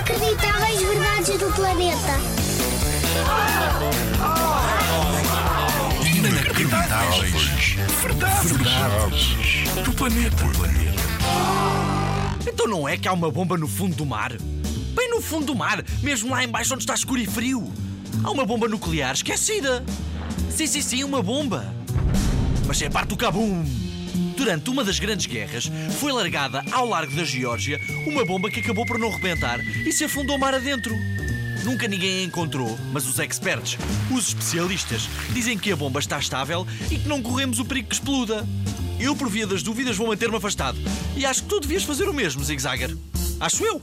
Inacreditáveis verdades do planeta. Inacreditáveis. Verdades. Verdades. Do planeta. Então não é que há uma bomba no fundo do mar? Bem no fundo do mar, mesmo lá embaixo onde está escuro e frio. Há uma bomba nuclear esquecida. Sim, sim, sim, uma bomba. Mas é parte do cabum. Durante uma das grandes guerras, foi largada ao largo da Geórgia uma bomba que acabou por não rebentar e se afundou mar adentro. Nunca ninguém a encontrou, mas os experts, os especialistas, dizem que a bomba está estável e que não corremos o perigo que exploda. Eu, por via das dúvidas, vou manter-me afastado. E acho que tu devias fazer o mesmo, Zig Zagger. Acho eu.